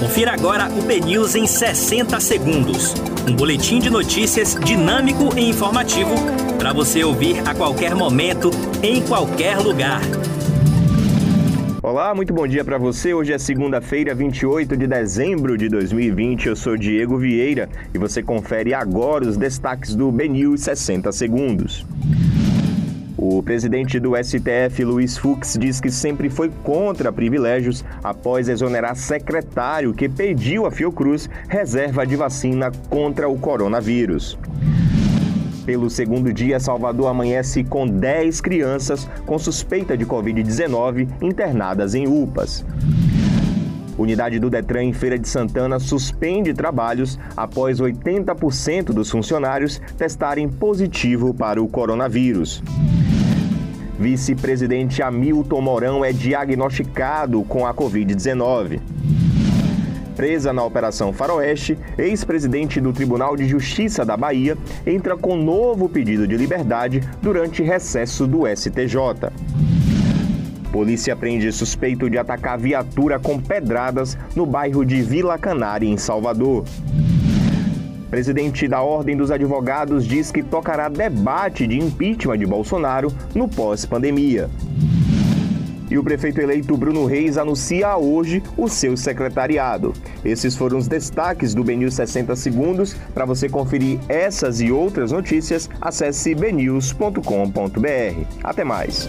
Confira agora o BNews em 60 segundos. Um boletim de notícias dinâmico e informativo para você ouvir a qualquer momento, em qualquer lugar. Olá, muito bom dia para você. Hoje é segunda-feira, 28 de dezembro de 2020. Eu sou Diego Vieira e você confere agora os destaques do BNews 60 segundos. O presidente do STF, Luiz Fux, diz que sempre foi contra privilégios após exonerar secretário que pediu à Fiocruz reserva de vacina contra o coronavírus. Pelo segundo dia, Salvador amanhece com 10 crianças com suspeita de Covid-19 internadas em UPAs. Unidade do Detran em Feira de Santana suspende trabalhos após 80% dos funcionários testarem positivo para o coronavírus. Vice-presidente Hamilton Mourão é diagnosticado com a Covid-19. Presa na Operação Faroeste, ex-presidente do Tribunal de Justiça da Bahia entra com novo pedido de liberdade durante recesso do STJ. Polícia prende suspeito de atacar viatura com pedradas no bairro de Vila Canária, em Salvador. Presidente da Ordem dos Advogados diz que tocará debate de impeachment de Bolsonaro no pós-pandemia. E o prefeito eleito Bruno Reis anuncia hoje o seu secretariado. Esses foram os destaques do BNews 60 Segundos. Para você conferir essas e outras notícias, acesse bnews.com.br. Até mais.